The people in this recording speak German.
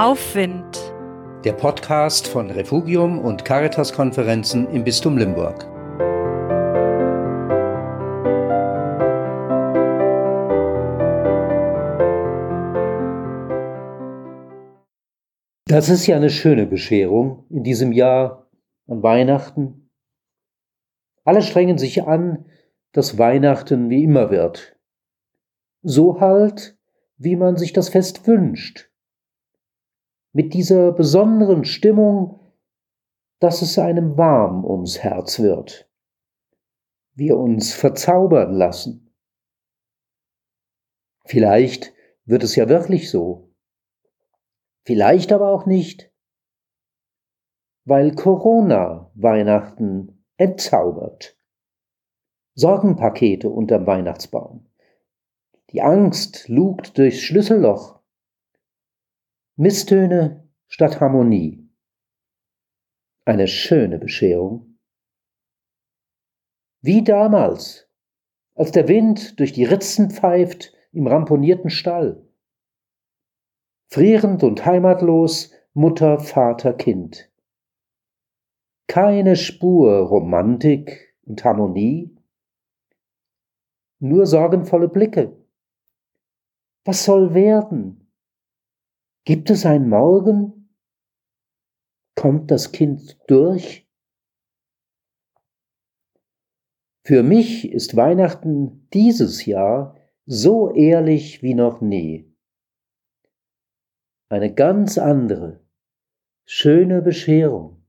Aufwind. Der Podcast von Refugium und Caritas-Konferenzen im Bistum Limburg. Das ist ja eine schöne Bescherung in diesem Jahr an Weihnachten. Alle strengen sich an, dass Weihnachten wie immer wird. So halt, wie man sich das Fest wünscht mit dieser besonderen Stimmung, dass es einem warm ums Herz wird. Wir uns verzaubern lassen. Vielleicht wird es ja wirklich so. Vielleicht aber auch nicht. Weil Corona Weihnachten entzaubert. Sorgenpakete unterm Weihnachtsbaum. Die Angst lugt durchs Schlüsselloch Misstöne statt Harmonie. Eine schöne Bescherung. Wie damals, als der Wind durch die Ritzen pfeift im ramponierten Stall. Frierend und heimatlos Mutter, Vater, Kind. Keine Spur Romantik und Harmonie, nur sorgenvolle Blicke. Was soll werden? Gibt es ein Morgen? Kommt das Kind durch? Für mich ist Weihnachten dieses Jahr so ehrlich wie noch nie. Eine ganz andere, schöne Bescherung.